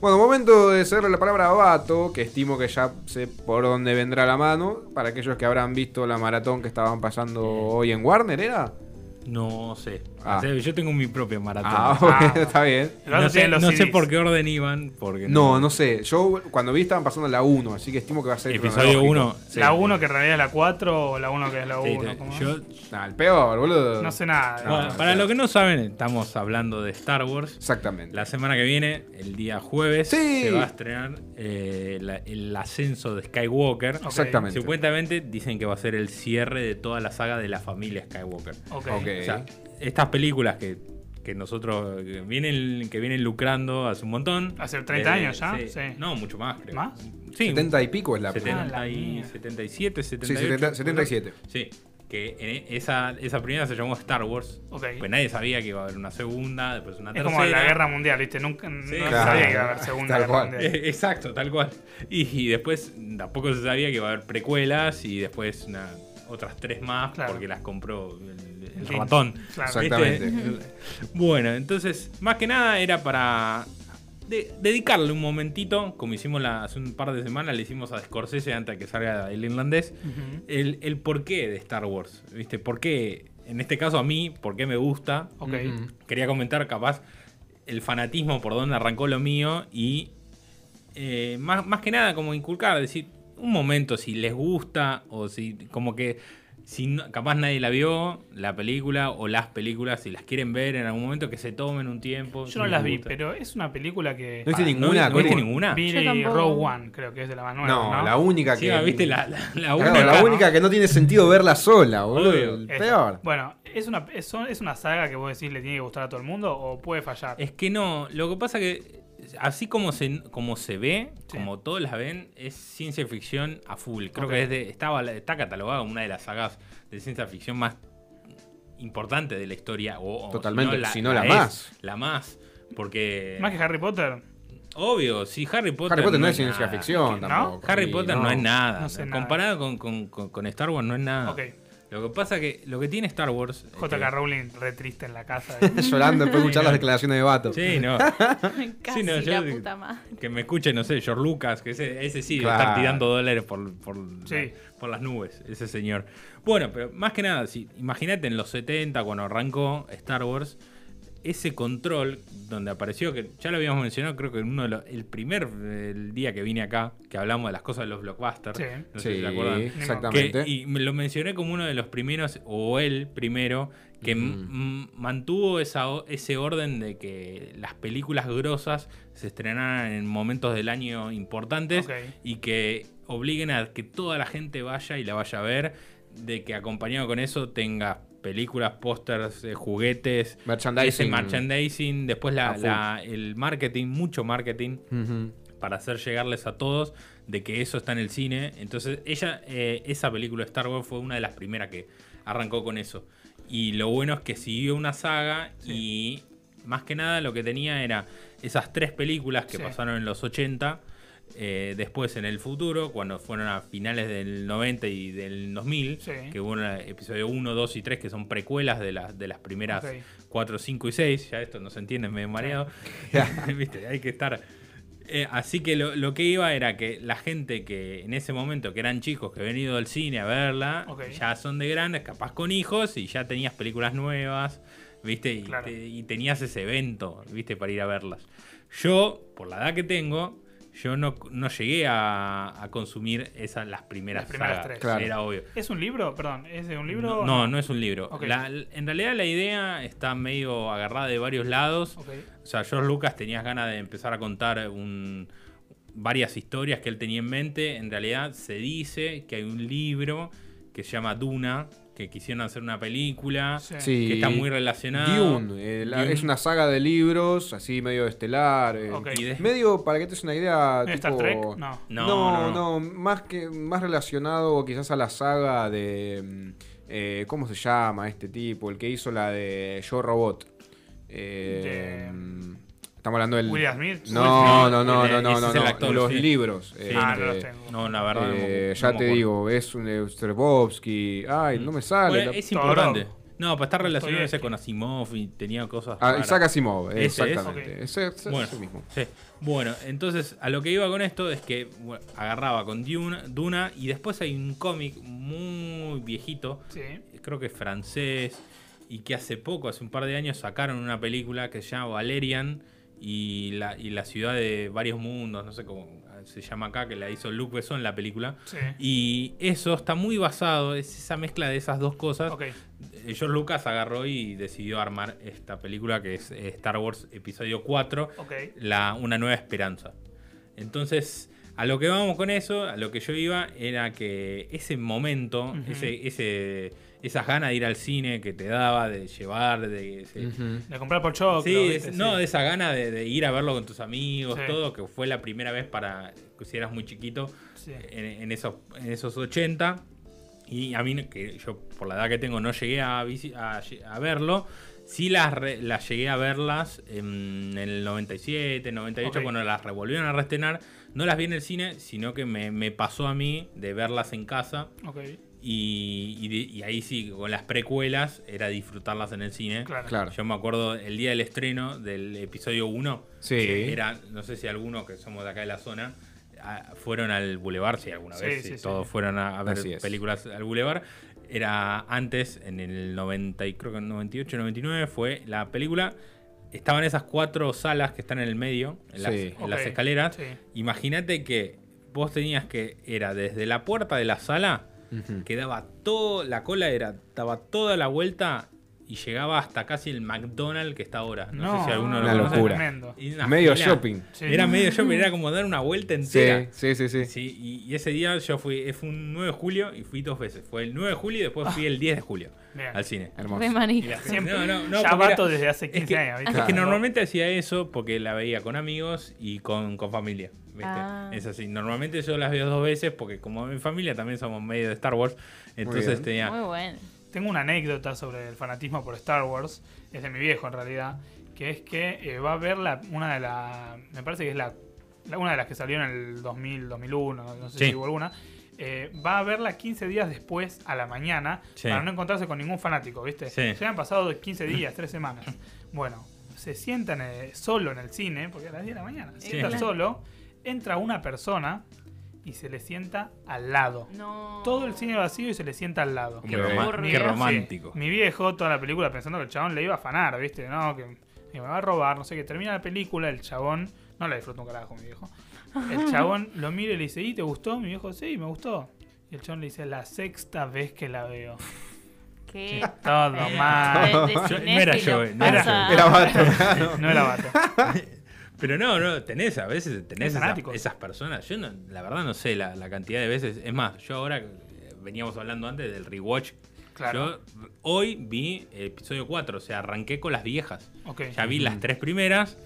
Bueno, momento de cederle la palabra a Bato, que estimo que ya sé por dónde vendrá la mano. Para aquellos que habrán visto la maratón que estaban pasando hoy en Warner, ¿era? No sé. Ah. O sea, yo tengo mi propia maratón. Ah, bueno, Ah. está bien. No sé, no por qué orden iban. Porque No, no sé. Yo cuando vi estaban pasando la 1, así que estimo que va a ser Episodio cronológico. 1. La 1 que en realidad es la 4 o la 1 que es la 1. yo, Nah, el peor, boludo. No sé nada. bueno, para los que no saben, estamos hablando de Star Wars. Exactamente. La semana que viene, el día jueves, Sí. se va a estrenar eh, la- el ascenso de Skywalker. Ok. Exactamente. Supuestamente dicen que va a ser el cierre de toda la saga de la familia Skywalker. Ok. Ok. O sea, estas películas que, que nosotros que vienen, que vienen lucrando hace un montón. Hace 30 años ya, Sí. sí. No, mucho más, creo. ¿Más? Sí, 70 y pico es la 70 Ah, la y mía. 77, Sí, 78. 70 77. Sí, que en esa, esa primera se llamó Star Wars. Ok. Pues nadie sabía que iba a haber una segunda, después una Es tercera. como la guerra mundial, ¿viste? Nunca Sí, claro. sabía que iba a haber segunda Tal guerra cual. mundial. Eh, Exacto, tal cual. Y, y después tampoco se sabía que iba a haber precuelas y después una- otras tres más Claro. porque las compró el, el ratón. Exactamente. Bueno, entonces, más que nada era para de- dedicarle un momentito, como hicimos la- hace un par de semanas, le hicimos a Scorsese antes de que salga el irlandés, el, el porqué de Star Wars. ¿Viste? ¿Por qué? En este caso a mí, ¿por qué me gusta? Quería comentar capaz el fanatismo por donde arrancó lo mío y eh, más, más que nada como inculcar, decir, un momento si les gusta o si como que si no- capaz nadie la vio, la película o las películas, si las quieren ver en algún momento, que se tomen un tiempo. si Yo no las vi, pero es una película que. ¿No viste Ah, ninguna? ¿No, viste ninguna? Vi. Rogue One, creo que es de la más nueva. No, No, la única Sí, que. ah, viste la, la, la Claro, única- la única que no tiene sentido verla sola, boludo. Obvio. El Esa. peor. Bueno, ¿es una, ¿es una saga que vos decís le tiene que gustar a todo el mundo o puede fallar? Es que no, lo que pasa que así como se, como se ve, Sí. como todos las ven, es ciencia ficción a full. Creo que es de- estaba, está catalogada como una de las sagas de ciencia ficción más importantes de la historia. O, Totalmente, si no la es, más. La más. Porque. Más que Harry Potter. Obvio, si Harry Potter. Harry Potter no es ciencia ficción ¿No? tampoco. Harry Potter no, es nada. No sé nada. Comparado con, con- con- con Star Wars no es nada. Ok. Lo que pasa que lo que tiene Star Wars. JK que- Rowling re triste en la casa. Llorando después de escuchar las declaraciones de Vato. Sí, no. Casi no, yo la digo- puta madre. Que me escuche, no sé, George Lucas, que ese, ese sí, Claro. está tirando dólares por, por, Sí. por las nubes, ese señor. Bueno, pero más que nada, si, imagínate en los 70, cuando arrancó Star Wars, ese control donde apareció, que ya lo habíamos mencionado, creo que en uno de los, el primer el día que vine acá, que hablamos de las cosas de los blockbusters, Sí. no sé si Sí, se acuerdan. exactamente. Que- y me lo mencioné como uno de los primeros, o el primero, que mantuvo esa, ese orden de que las películas grosas se estrenaran en momentos del año importantes y que obliguen a que toda la gente vaya y la vaya a ver, de que acompañado con eso tenga películas, pósters, eh, juguetes, Merchandising. ese merchandising, después la- el marketing, mucho marketing para hacer llegarles a todos de que eso está en el cine. Entonces, ella, eh, esa película Star Wars fue una de las primeras que arrancó con eso. Y lo bueno es que siguió una saga y más que nada lo que tenía era esas tres películas que Sí. pasaron en los 80. Eh, después en el futuro, cuando fueron a finales del 90 y del 2000, Sí. que hubo un episodio 1, 2 y 3 que son precuelas de, las de las primeras Ok. 4, 5 y 6. Ya esto no se entiende, me he mareado. Viste, hay que estar. Eh, así que lo, lo que iba era que la gente que en ese momento, que eran chicos que habían ido al cine a verla, ya son de grandes, capaz con hijos, y ya tenías películas nuevas, ¿viste? Y, Claro. te- y tenías ese evento, ¿viste? Para ir a verlas. Yo, por la edad que tengo, yo no, no llegué a, a consumir esas las primeras, Las primeras sagas. tres. Claro. Era obvio. ¿Es un libro? Perdón, ¿es de un libro? No, no es un libro. La- en realidad la idea está medio agarrada de varios lados. O sea, George Lucas tenía ganas de empezar a contar un- varias historias que él tenía en mente. En realidad se dice que hay un libro que se llama Duna, que quisieron hacer una película, Sí. Que está muy relacionado. Dune, eh, la- Dune. es una saga de libros, así medio estelar. eh, Medio, para que te des una idea, ¿Es tipo... Star Trek? No. No, No, no, no, no. más que más relacionado quizás a la saga de mm, eh, ¿cómo se llama este tipo? El que hizo la de Yo Robot. Eh, De- mm, Estamos hablando del William Smith. No, no, no, no, no, es no, el no, actor, los sí. libros. Sí. Ah, este, no los tengo. No, la verdad. eh, no ya te digo, es un Strebovsky. Ay, no me sale. Bueno, la- es importante. No, pues está relacionado ese con Asimov y tenía cosas. Ah, raras. Isaac Asimov, Ese es. exactamente. Ok. Ese, ese- Bueno, ese mismo. sí. Bueno, entonces a lo que iba con esto es que bueno, agarraba con Duna, Duna y después hay un cómic muy viejito, Sí. creo que es francés, y que hace poco, hace un par de años, sacaron una película que se llama Valerian y la, y la ciudad de varios mundos, no sé cómo se llama acá, que la hizo Luc Besson la película. Sí. Y eso está muy basado, es esa mezcla de esas dos cosas. Ok. Eh, George Lucas agarró y decidió armar esta película que es eh, Star Wars Episodio 4, Ok. la, Una Nueva Esperanza. Entonces, a lo que vamos con eso, a lo que yo iba, era que ese momento, ese, ese, esas ganas de ir al cine que te daba, de llevar, de... ese- Ujú. De comprar por choclo. Sí, no, Sí. de esa gana de, de ir a verlo con tus amigos, Sí. todo, que fue la primera vez para, que si eras muy chiquito, Sí. en, en esos, en esos 80. Y a mí, que yo por la edad que tengo no llegué a verlo, sí las, re- las llegué a verlas en el 97, 98, Ok. cuando las revolvieron a restrenar. No las vi en el cine, sino que me, me pasó a mí de verlas en casa. Ok. Y, y ahí sí, con las precuelas, era disfrutarlas en el cine. Claro. Claro. Yo me acuerdo el día del estreno del episodio 1. Sí. que Era, no sé si algunos que somos de acá de la zona ah, fueron al Boulevard, si alguna Sí, vez sí, si sí. todos fueron a, a ver Así es. películas al Boulevard. Era antes, en el 90, y creo que en 98, 99, fue la película. Estaban esas cuatro salas que están en el medio, en, las, Sí. en las Ok, escaleras. sí. Imagínate que vos tenías que, era desde la puerta de la sala, que daba todo, la cola era, daba toda la vuelta y llegaba hasta casi el McDonald's que está ahora. No, sé si alguno lo Una conoce. locura. Tremendo. Y una Medio fila. shopping. Sí. Era medio shopping, era como dar una vuelta entera. sí, sí, sí. Sí, y, y ese día yo fui, eh, fue un 9 de julio y fui dos veces. Fue el 9 de julio y después fui el 10 de julio Bien. al cine. Hermoso. Mira, siempre. No, no, no, ya vato era- desde hace 15 Es que, años. es que No. normalmente hacía eso porque la veía con amigos y con, con familia. ¿viste? Ah. Es así. Normalmente yo las veo dos veces porque como mi familia también somos medio de Star Wars. Entonces tenía... Muy bueno. Tengo una anécdota sobre el fanatismo por Star Wars, es de mi viejo en realidad, que es que eh, va a ver la, una de las, me parece que es la, la- una de las que salió en el 2000, 2001, no, no sé Sí. si hubo alguna, eh, va a verla 15 días después a la mañana Sí. para no encontrarse con ningún fanático, ¿viste? Sí. Ya han pasado 15 días, 3 semanas. Bueno, se sientan eh, solo en el cine, porque a las 10 de la mañana, se Sí. sienta Claro. solo, entra una persona y se le sienta al lado. No. Todo el cine vacío y se le sienta al lado. Qué, romántico. Sí. Mi viejo, toda la película pensando que el chabón le iba a afanar, ¿viste? No, que, que me va a robar, no sé qué. Termina la película, el chabón, no la disfruto un carajo, mi viejo. El chabón lo mira y le dice, ¿y te gustó? Mi viejo, sí, me gustó. Y el chabón le dice, la sexta vez que la veo. ¿Qué? Todo mal. de- de Yo- no era yo, no era yo. Era vato. No era vato. Pero no, no, tenés a veces, tenés Es esas, esas personas. Yo no, la verdad no sé la, la cantidad de veces. Es más, yo ahora, eh, veníamos hablando antes del rewatch. Claro. Yo hoy vi el episodio 4, o sea, arranqué con las viejas. Ok. Ya vi las tres primeras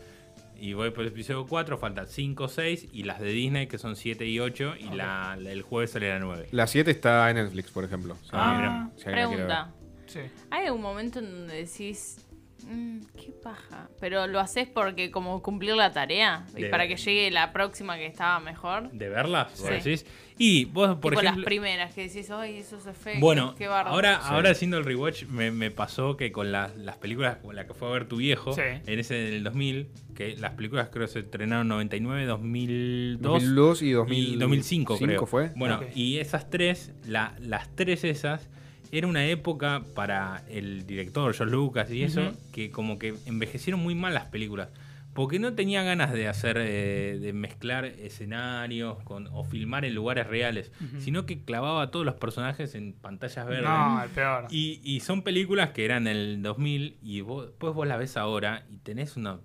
y voy por el episodio 4, faltan 5, 6 y las de Disney que son 7 y 8 y la, la- el jueves sale la 9. La 7 está en Netflix, por ejemplo. Si Ah, alguien- si. Pregunta. Sí. ¿Hay un momento en donde decís, "Mm, qué paja? Pero lo haces porque como cumplir la tarea y De- para que llegue la próxima que estaba mejor. ¿De verlas? Sí. decís? Y vos, por tipo ejemplo... las primeras que decís, ay, esos efectos, Bueno, qué bárbaro". ahora, Sí. ahora haciendo el rewatch me, me pasó que con las, las películas como la que fue a ver tu viejo, Sí. en ese del 2000, que las películas creo que se estrenaron 99, 2002, 2002 y 2000 y 2005 creo. ¿Cinco fue? Bueno, y esas tres, la- las tres esas, era una época para el director George Lucas y eso, que como que envejecieron muy mal las películas. Porque no tenía ganas de hacer, eh, de mezclar escenarios con, o filmar en lugares reales, sino que clavaba a todos los personajes en pantallas verdes. No, el peor. Y, y son películas que eran en el 2000 y vos, después vos las ves ahora y tenés una...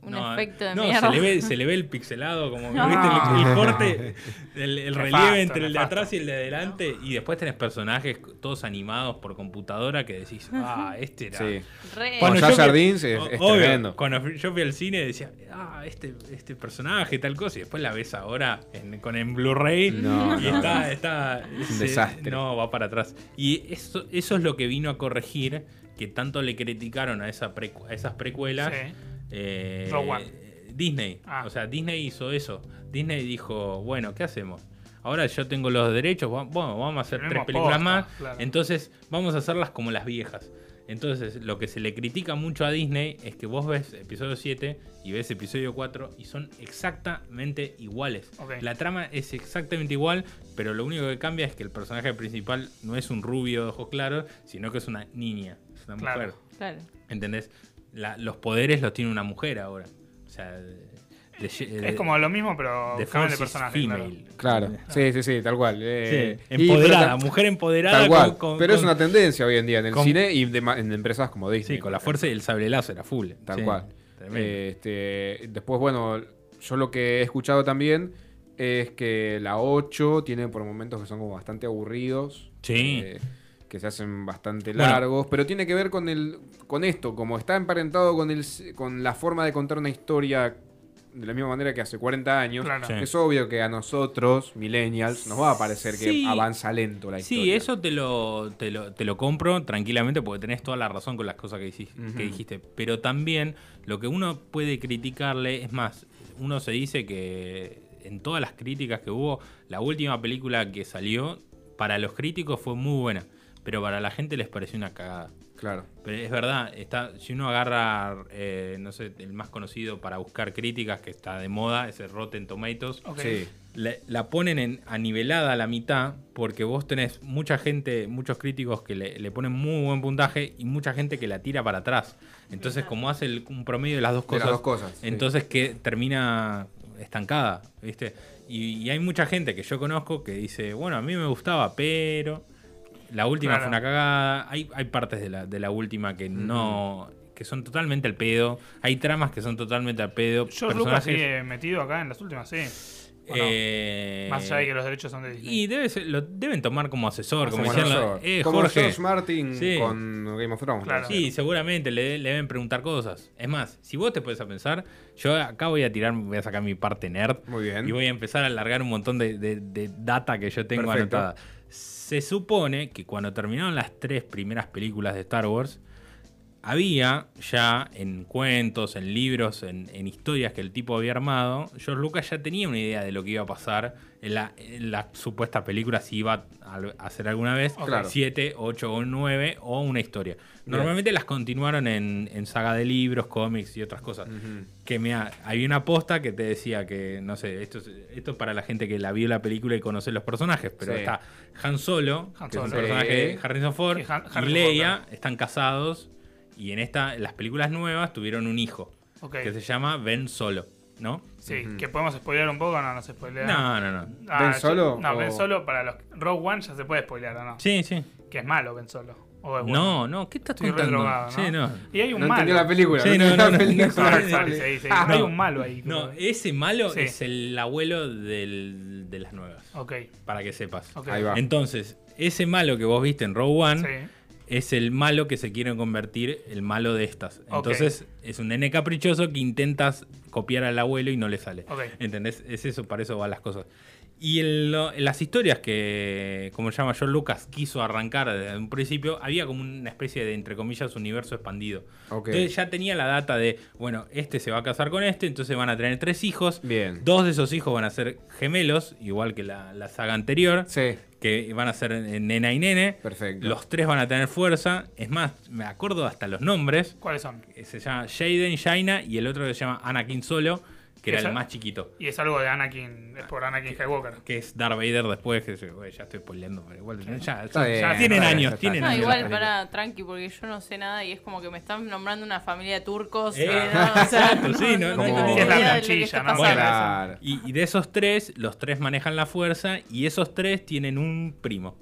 Un efecto de no, mierda. Se le, ve, se le ve el pixelado, como que, No. ¿viste? El, el corte, el, el relieve entre el de atrás y el de adelante. Y después tenés personajes todos animados por computadora que decís, ah, este era... Sí. Con yo Jar fui- Jar Binks es- es obvio, tremendo. Cuando yo fui al cine decía, ah, este, este personaje, tal cosa, y después la ves ahora en- con en Blu-ray No, y no. está, está Es un se- desastre. No, va para atrás. Y eso, eso es lo que vino a corregir que tanto le criticaron a, esa precu- a esas precuelas. Sí. Eh, Rogue One. Disney. Ah. O sea, Disney hizo eso. Disney dijo, bueno, ¿qué hacemos? Ahora yo tengo los derechos, bueno, vamos a hacer Tenemos tres películas posta, más. claro. Entonces vamos a hacerlas como las viejas. Entonces, lo que se le critica mucho a Disney es que vos ves episodio 7 y ves episodio 4 y son exactamente iguales. La trama es exactamente igual, pero lo único que cambia es que el personaje principal no es un rubio de ojos claros, sino que es una niña, es una Claro. mujer. Claro. ¿Entendés? La- los poderes los tiene una mujer ahora. O sea, de- de- Es como lo mismo, pero de personaje. claro. female. Claro, sí, sí, sí, tal cual. eh, Sí, empoderada, mujer empoderada. Tal cual. con- con- pero es una tendencia hoy en día en el con- cine y de en empresas como Disney. Sí, con la fuerza y el sable láser a full. Tal Sí, cual. tremendo. Este, después, bueno, yo lo que he escuchado también es que la 8 tiene por momentos que son como bastante aburridos. Sí. eh, que se hacen bastante Bueno. largos, pero tiene que ver con el con esto, como está emparentado con el con la forma de contar una historia de la misma manera que hace 40 años. Claro. Sí. Es obvio que a nosotros, millennials, nos va a parecer Sí. que avanza lento la historia. Sí, eso te lo, te, lo, te lo compro tranquilamente porque tenés toda la razón con las cosas que dijiste. Pero también lo que uno puede criticarle, es más, uno se dice que en todas las críticas que hubo, la última película que salió, para los críticos fue muy buena, pero para la gente les pareció una cagada. Claro. Pero es verdad, está, si uno agarra, eh, no sé, el más conocido para buscar críticas que está de moda, es el Rotten Tomatoes, Ok. Sí. la, la ponen en, a nivelada a la mitad porque vos tenés mucha gente, muchos críticos que le, le ponen muy buen puntaje y mucha gente que la tira para atrás. Entonces, como hace el- un promedio de las dos De cosas, las dos cosas. sí. entonces que termina estancada, ¿viste? Y, y hay mucha gente que yo conozco que dice, bueno, a mí me gustaba, pero la última Claro. fue una cagada. Hay, hay partes de la, de la última que no... que son totalmente al pedo. Hay tramas que son totalmente al pedo. George Lucas personajes- sigue metido acá en las últimas, sí. ¿O no? eh, Más allá de que los derechos son de Disney. y debe ser- lo deben tomar como asesor, como, Como decían, asesor. eh, Como Jorge. George Martin Sí. con Game of Thrones. Claro. Sí, seguramente le, le deben preguntar cosas. Es más, si vos te puedes a pensar, yo acá voy a tirar, voy a sacar mi parte nerd Muy bien. y voy a empezar a alargar un montón de, de- de data que yo tengo Perfecto. anotada. Se supone que cuando terminaron las tres primeras películas de Star Wars, había ya en cuentos, en libros, en, historias que el tipo había armado, George Lucas ya tenía una idea de lo que iba a pasar la, en la supuesta película, si iba a hacer alguna vez, Claro. 7, 8 o 9 o una historia. Bien. Normalmente las continuaron en, en saga de libros, cómics y otras cosas. Que me ha- había una posta que te decía que, no sé, esto es, esto es para la gente que la vio la película y conoce los personajes, pero Sí. está Han Solo, Han que es un Solo. personaje de Harrison Ford, y Leia Ford, están casados y en esta, las películas nuevas tuvieron un hijo que se llama Ben Solo, ¿no? Sí, que podemos spoilear un poco, no, no se spoilea. No, no, no. Ah, ¿Ben yo- Solo No, o- Ben Solo para los. Rogue One ya se puede spoilear, ¿o no? Sí, sí. Que es malo Ben Solo. O es bueno. No, no, ¿qué estás Estoy contando? drogado, ¿no? Sí, no. Y hay un No malo. entendió la película. Sí, no, no, la no, película. no, Sorry, no, sorry, no. sí, sí. Ah, Hay un malo ahí. No, ese malo Sí. es el abuelo del- de las nuevas, Ok, para que sepas. ok. Ahí va. Entonces, ese malo que vos viste en Rogue One Sí. es el malo que se quiere convertir el malo de estas. Entonces, es un nene caprichoso que intentas copiar al abuelo y no le sale. Ok. ¿Entendés? Es eso, para eso van las cosas. Y en, lo- en las historias que, como se llama George Lucas, quiso arrancar desde un principio, había como una especie de, entre comillas, universo expandido. Entonces ya tenía la data de, bueno, este se va a casar con este, entonces van a tener tres hijos. Bien. Dos de esos hijos van a ser gemelos, igual que la, la saga anterior, Sí, que van a ser nena y nene. perfecto. Los tres van a tener fuerza. Es más, me acuerdo hasta los nombres. ¿Cuáles son? Eh, Se llama Jaden Jaina y el otro que se llama Anakin Solo, que era el más chiquito. Y es algo de Anakin, es por Anakin Skywalker. Que es Darth Vader después, que se- ya estoy spoileando, pero igual ya, bien, ya tienen bien, años, tienen. No, años. igual para tranqui, porque yo no sé nada y es como que me están nombrando una familia de turcos. Eh, eh, no, o sea, Exacto, sí, no- no. Y, de esos tres, los tres manejan la fuerza y esos tres tienen un primo.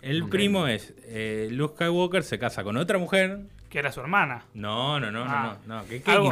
El primo es eh, Luke Skywalker se casa con otra mujer. Que era su hermana. No, no, no, Ah. no, no. ¿Qué, qué Algo-?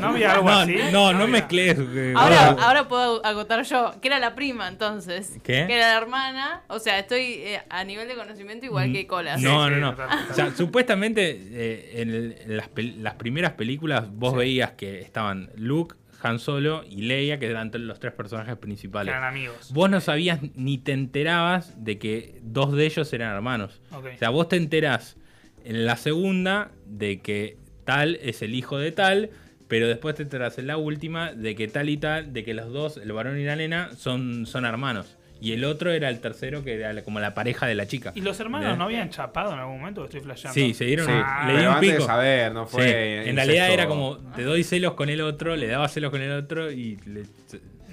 ¿No había algo no, así? no, no había. mezcles. eh, Ahora, ahora puedo agotar yo, que era la prima entonces. ¿Qué? Que era la hermana. O sea, estoy eh, a nivel de conocimiento igual que Colas. No, Sí, no, sí, no. total, total. O sea, supuestamente eh, en, el- en las, las primeras películas vos veías que estaban Luke, Han Solo y Leia, que eran los tres personajes Que principales. eran amigos. Vos no sabías ni te enterabas de que dos de ellos eran hermanos. Ok. O sea, vos te enterás en la segunda de que tal es el hijo de tal, pero después te enterás en la última de que tal y tal, de que los dos, el varón y la nena, son, son hermanos. y el otro era el tercero que era como la pareja de la chica. ¿Y los hermanos no habían chapado en algún momento? Estoy flasheando. Sí, se dieron, Sí, Ah, le di pero un pico. saber, no Sí, fue. En realidad era como, te doy celos con el otro, le daba celos con el otro y le,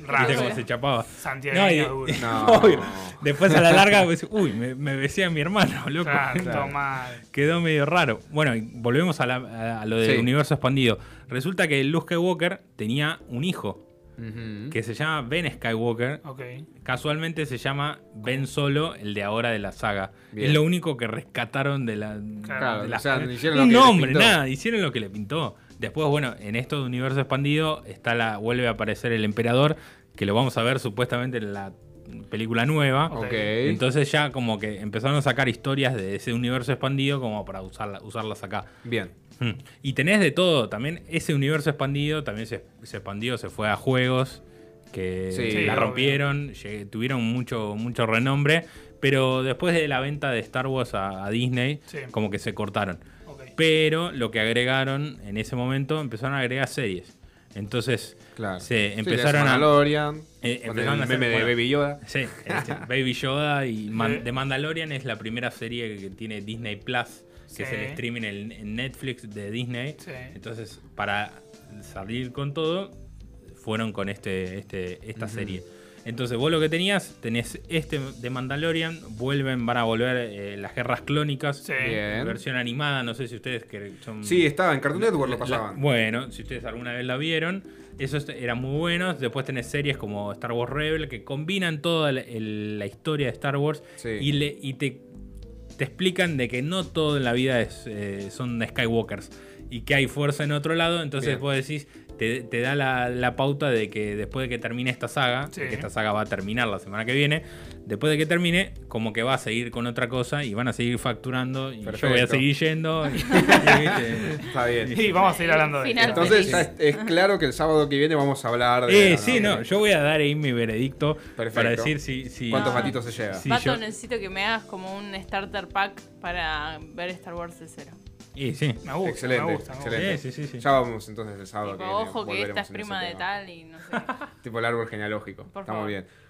Raro. viste cómo se chapaba. Santiago No, y- duro. No. Obvio. Después a la larga, pues, uy, me, me besé a mi hermano, loco. Claro. Quedó medio raro. Bueno, y volvemos a, la- a lo del Sí. universo expandido. Resulta que Luke Skywalker tenía un hijo que se llama Ben Skywalker. Casualmente se llama Ben Solo, el de ahora de la saga. Bien. Es lo único que rescataron de la. Claro, de la- o sea, hicieron lo un les nombre, pintó. nada, hicieron lo que le pintó. Después, bueno, en esto de universo expandido está la, vuelve a aparecer el emperador, que lo vamos a ver supuestamente en la película nueva. Ok. Entonces ya como que empezaron a sacar historias de ese universo expandido como para usarla, usarlas acá. Bien. Hmm. Y tenés de todo, también ese universo expandido también se, se expandió, se fue a juegos que Sí, la rompieron, llegué- tuvieron mucho, mucho renombre, pero después de la venta de Star Wars a, a Disney, Sí. como que se cortaron. Pero lo que agregaron en ese momento, empezaron a agregar series. Entonces, Claro. se Sí, empezaron a... Mandalorian. Eh, empezaron el a hacer- meme de bueno, Baby Yoda. Sí, este, Baby Yoda y Man- Sí. The Mandalorian es la primera serie que tiene Disney Plus, que es el Sí. streaming en, Netflix de Disney. Sí. Entonces, para salir con todo, fueron con este, este, esta serie. Entonces, vos lo que tenías, tenés este de Mandalorian, vuelven, van a volver eh, las guerras clónicas, Sí. Bien. versión animada, no sé si ustedes que son... Sí, estaba en Cartoon Network lo La- pasaban. bueno, si ustedes alguna vez la vieron, esos eran muy buenos. Después tenés series como Star Wars Rebel que combinan toda la, el- la historia de Star Wars Sí. y, le, y te, te explican de que no todo en la vida es, eh, son Skywalkers y que hay fuerza en otro lado. Entonces Bien. vos decís, te, te da la, la pauta de que después de que termine esta saga, Sí. que esta saga va a terminar la semana que viene, después de que termine, como que va a seguir con otra cosa y van a seguir facturando y yo voy a seguir yendo. y-. Está bien. Y vamos a seguir hablando de Final esto. Entonces es, es claro que el sábado que viene vamos a hablar de. Eh, sí, no, yo voy a dar ahí mi veredicto Perfecto. para decir si... si ¿Cuántos Ah. gatitos se lleva? Pato, yo- necesito que me hagas como un starter pack para ver Star Wars de cero. Y sí. Me gusta, excelente, me gusta. me gusta. excelente. Sí, sí, sí. Ya vamos entonces el sábado Tipo, que viene. ojo que esta es prima de tema. tal y no sé. Tipo el árbol genealógico. Por Está muy favor. bien.